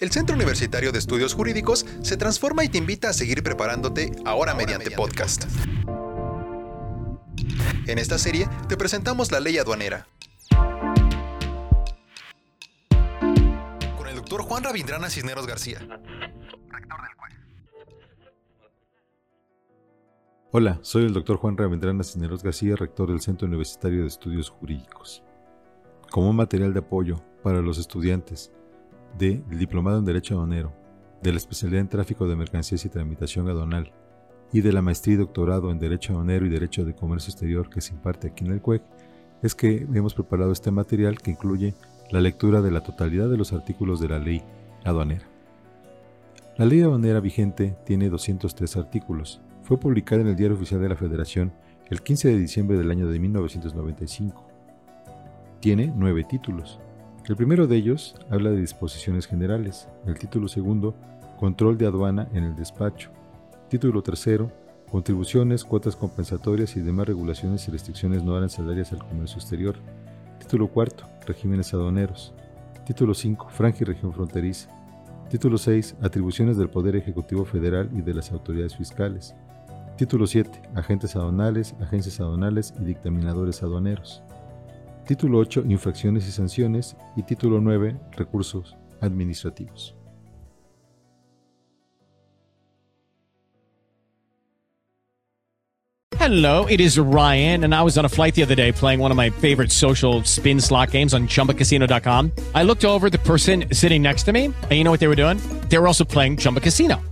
El Centro Universitario de Estudios Jurídicos se transforma y te invita a seguir preparándote ahora mediante podcast. En esta serie te presentamos la ley aduanera. Con el doctor Juan Rabindrana Cisneros García. Hola, soy el doctor Juan Rabindrana Cisneros García, rector del Centro Universitario de Estudios Jurídicos. Como material de apoyo para los estudiantes del Diplomado en Derecho Aduanero, de la especialidad en Tráfico de Mercancías y Tramitación Aduanal y de la maestría y doctorado en Derecho Aduanero y Derecho de Comercio Exterior que se imparte aquí en el CUEC, es que hemos preparado este material que incluye la lectura de la totalidad de los artículos de la ley aduanera. La ley aduanera vigente tiene 203 artículos. Fue publicada en el Diario Oficial de la Federación el 15 de diciembre del año de 1995. Tiene nueve títulos. El primero de ellos habla de disposiciones generales. El título segundo, control de aduana en el despacho. Título tercero, contribuciones, cuotas compensatorias y demás regulaciones y restricciones no arancelarias al comercio exterior. Título cuarto, regímenes aduaneros. Título 5, franja y región fronteriza. Título 6, atribuciones del Poder Ejecutivo Federal y de las autoridades fiscales. Título 7, agentes aduanales, agencias aduanales y dictaminadores aduaneros. Título 8, infracciones y sanciones. Y título 9, recursos administrativos. Hello, it is Ryan, and I was on a flight the other day playing one of my favorite social spin slot games on chumbacasino.com. I looked over the person sitting next to me, and you know what they were doing? They were also playing Chumba Casino.